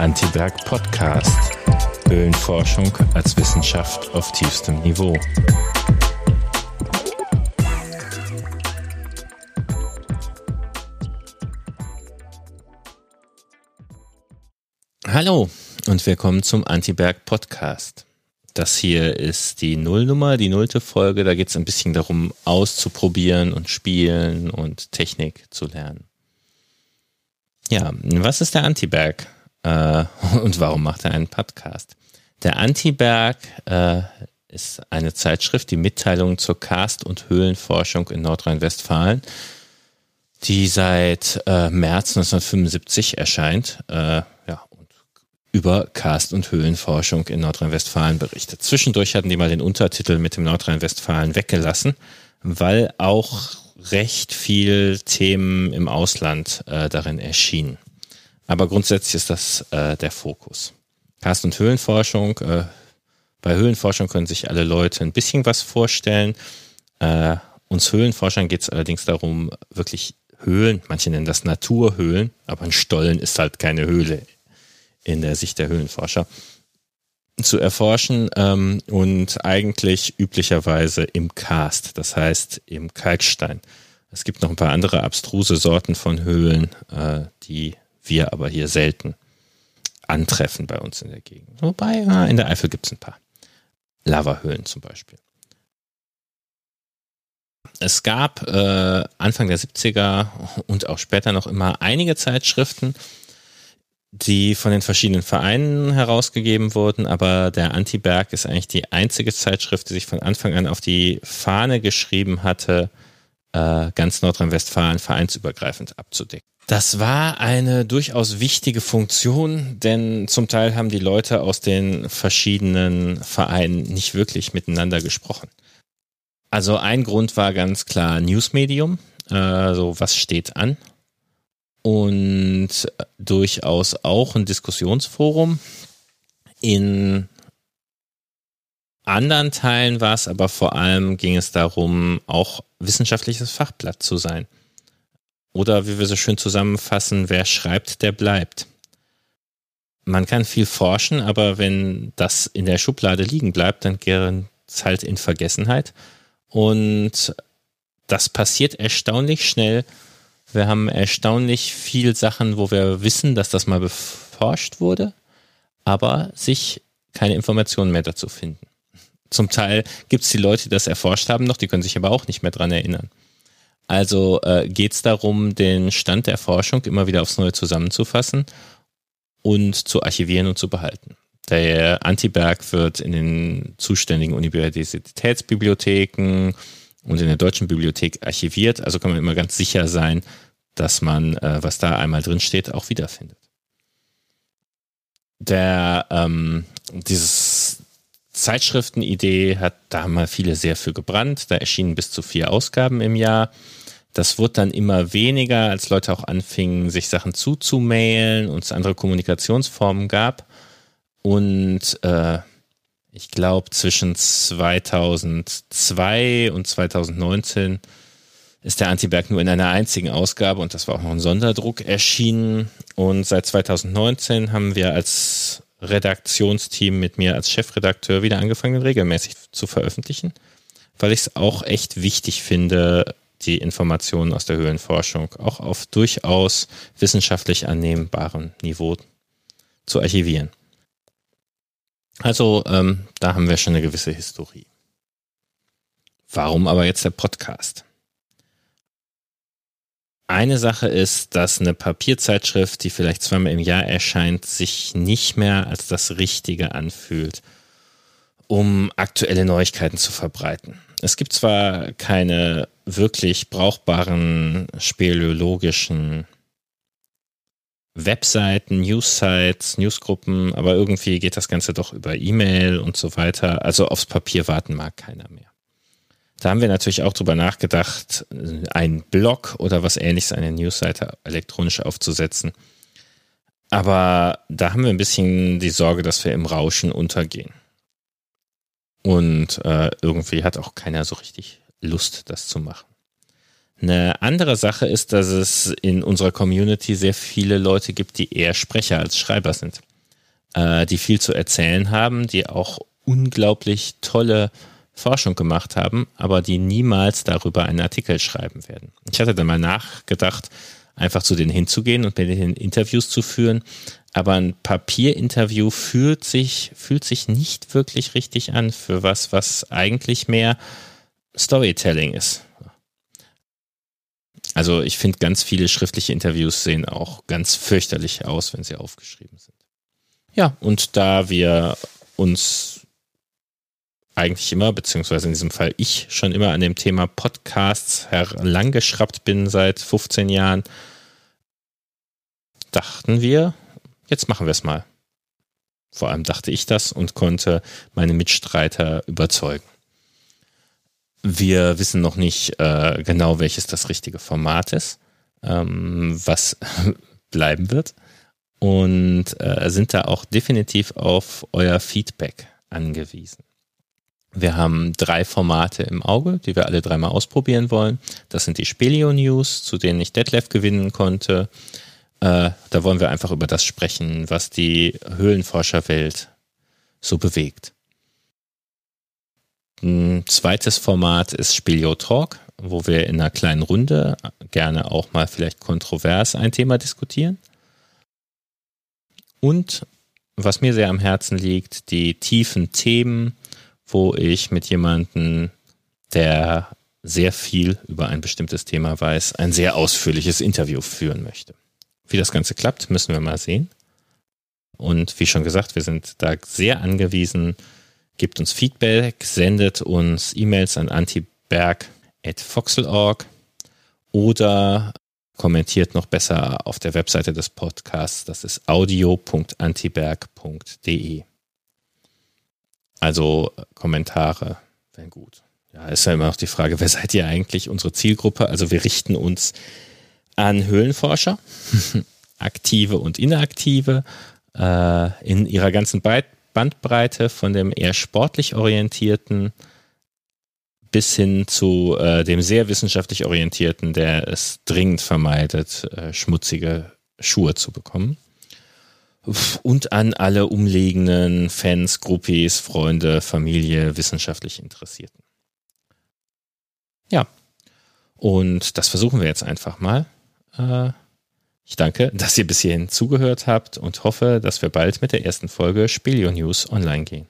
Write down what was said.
Antiberg Podcast. Höhlenforschung als Wissenschaft auf tiefstem Niveau. Hallo und willkommen zum Antiberg Podcast. Das hier ist die Nullnummer, die nullte Folge. Da geht es ein bisschen darum, auszuprobieren und spielen und Technik zu lernen. Ja, was ist der Antiberg? Äh, und warum macht er einen Podcast? Der Antiberg äh, ist eine Zeitschrift, die Mitteilungen zur Karst- und Höhlenforschung in Nordrhein-Westfalen, die seit äh, März 1975 erscheint. Äh, ja, und über Karst- und Höhlenforschung in Nordrhein-Westfalen berichtet. Zwischendurch hatten die mal den Untertitel mit dem Nordrhein-Westfalen weggelassen, weil auch recht viel Themen im Ausland äh, darin erschienen. Aber grundsätzlich ist das äh, der Fokus. Karst- und Höhlenforschung. Äh, bei Höhlenforschung können sich alle Leute ein bisschen was vorstellen. Äh, uns Höhlenforschern geht es allerdings darum, wirklich Höhlen, manche nennen das Naturhöhlen, aber ein Stollen ist halt keine Höhle in der Sicht der Höhlenforscher, zu erforschen ähm, und eigentlich üblicherweise im Karst, das heißt im Kalkstein. Es gibt noch ein paar andere abstruse Sorten von Höhlen, äh, die wir aber hier selten antreffen bei uns in der Gegend. Wobei, ja, in der Eifel gibt es ein paar. Lavahöhlen zum Beispiel. Es gab äh, Anfang der 70er und auch später noch immer einige Zeitschriften, die von den verschiedenen Vereinen herausgegeben wurden, aber der Antiberg ist eigentlich die einzige Zeitschrift, die sich von Anfang an auf die Fahne geschrieben hatte, äh, ganz Nordrhein-Westfalen vereinsübergreifend abzudecken. Das war eine durchaus wichtige Funktion, denn zum Teil haben die Leute aus den verschiedenen Vereinen nicht wirklich miteinander gesprochen. Also ein Grund war ganz klar Newsmedium, also was steht an und durchaus auch ein Diskussionsforum. In anderen Teilen war es aber vor allem, ging es darum, auch wissenschaftliches Fachblatt zu sein. Oder wie wir so schön zusammenfassen, wer schreibt, der bleibt. Man kann viel forschen, aber wenn das in der Schublade liegen bleibt, dann gerät es halt in Vergessenheit. Und das passiert erstaunlich schnell. Wir haben erstaunlich viel Sachen, wo wir wissen, dass das mal beforscht wurde, aber sich keine Informationen mehr dazu finden. Zum Teil gibt es die Leute, die das erforscht haben noch, die können sich aber auch nicht mehr dran erinnern. Also äh, geht es darum, den Stand der Forschung immer wieder aufs Neue zusammenzufassen und zu archivieren und zu behalten. Der Antiberg wird in den zuständigen Universitätsbibliotheken und in der Deutschen Bibliothek archiviert. Also kann man immer ganz sicher sein, dass man, äh, was da einmal drin steht, auch wiederfindet. Der, ähm, dieses Zeitschriftenidee hat da mal viele sehr für gebrannt. Da erschienen bis zu vier Ausgaben im Jahr. Das wurde dann immer weniger, als Leute auch anfingen, sich Sachen zuzumailen und es andere Kommunikationsformen gab. Und äh, ich glaube, zwischen 2002 und 2019 ist der Antiberg nur in einer einzigen Ausgabe und das war auch noch ein Sonderdruck erschienen. Und seit 2019 haben wir als Redaktionsteam mit mir als Chefredakteur wieder angefangen, regelmäßig zu veröffentlichen, weil ich es auch echt wichtig finde, die Informationen aus der Höhlenforschung auch auf durchaus wissenschaftlich annehmbarem Niveau zu archivieren. Also ähm, da haben wir schon eine gewisse Historie. Warum aber jetzt der Podcast? Eine Sache ist, dass eine Papierzeitschrift, die vielleicht zweimal im Jahr erscheint, sich nicht mehr als das Richtige anfühlt, um aktuelle Neuigkeiten zu verbreiten. Es gibt zwar keine wirklich brauchbaren speleologischen Webseiten, Newssites, Newsgruppen, aber irgendwie geht das Ganze doch über E-Mail und so weiter. Also aufs Papier warten mag keiner mehr. Da haben wir natürlich auch drüber nachgedacht, einen Blog oder was ähnliches, eine Newsseite elektronisch aufzusetzen. Aber da haben wir ein bisschen die Sorge, dass wir im Rauschen untergehen. Und äh, irgendwie hat auch keiner so richtig Lust, das zu machen. Eine andere Sache ist, dass es in unserer Community sehr viele Leute gibt, die eher Sprecher als Schreiber sind. äh, die viel zu erzählen haben, die auch unglaublich tolle Forschung gemacht haben, aber die niemals darüber einen Artikel schreiben werden. Ich hatte dann mal nachgedacht, einfach zu denen hinzugehen und mit denen Interviews zu führen, aber ein Papierinterview fühlt sich, fühlt sich nicht wirklich richtig an für was, was eigentlich mehr Storytelling ist. Also ich finde, ganz viele schriftliche Interviews sehen auch ganz fürchterlich aus, wenn sie aufgeschrieben sind. Ja, und da wir uns eigentlich immer, beziehungsweise in diesem Fall ich schon immer an dem Thema Podcasts heranggeschraubt bin seit 15 Jahren, dachten wir, jetzt machen wir es mal. Vor allem dachte ich das und konnte meine Mitstreiter überzeugen. Wir wissen noch nicht äh, genau, welches das richtige Format ist, ähm, was bleiben wird und äh, sind da auch definitiv auf euer Feedback angewiesen. Wir haben drei Formate im Auge, die wir alle dreimal ausprobieren wollen. Das sind die Spelio News, zu denen ich Detlef gewinnen konnte. Äh, da wollen wir einfach über das sprechen, was die Höhlenforscherwelt so bewegt. Ein zweites Format ist Spelio Talk, wo wir in einer kleinen Runde gerne auch mal vielleicht kontrovers ein Thema diskutieren. Und was mir sehr am Herzen liegt, die tiefen Themen, wo ich mit jemandem, der sehr viel über ein bestimmtes Thema weiß, ein sehr ausführliches Interview führen möchte. Wie das Ganze klappt, müssen wir mal sehen. Und wie schon gesagt, wir sind da sehr angewiesen. Gebt uns Feedback, sendet uns E-Mails an antiberg.foxel.org oder kommentiert noch besser auf der Webseite des Podcasts. Das ist audio.antiberg.de. Also Kommentare wären gut. Ja, ist ja immer noch die Frage, wer seid ihr eigentlich? Unsere Zielgruppe. Also wir richten uns an Höhlenforscher, aktive und inaktive, äh, in ihrer ganzen Bandbreite von dem eher sportlich orientierten bis hin zu äh, dem sehr wissenschaftlich orientierten, der es dringend vermeidet, äh, schmutzige Schuhe zu bekommen. Und an alle umliegenden Fans, Groupies, Freunde, Familie, wissenschaftlich Interessierten. Ja, und das versuchen wir jetzt einfach mal. Äh, ich danke, dass ihr bis hierhin zugehört habt und hoffe, dass wir bald mit der ersten Folge Spelio News online gehen.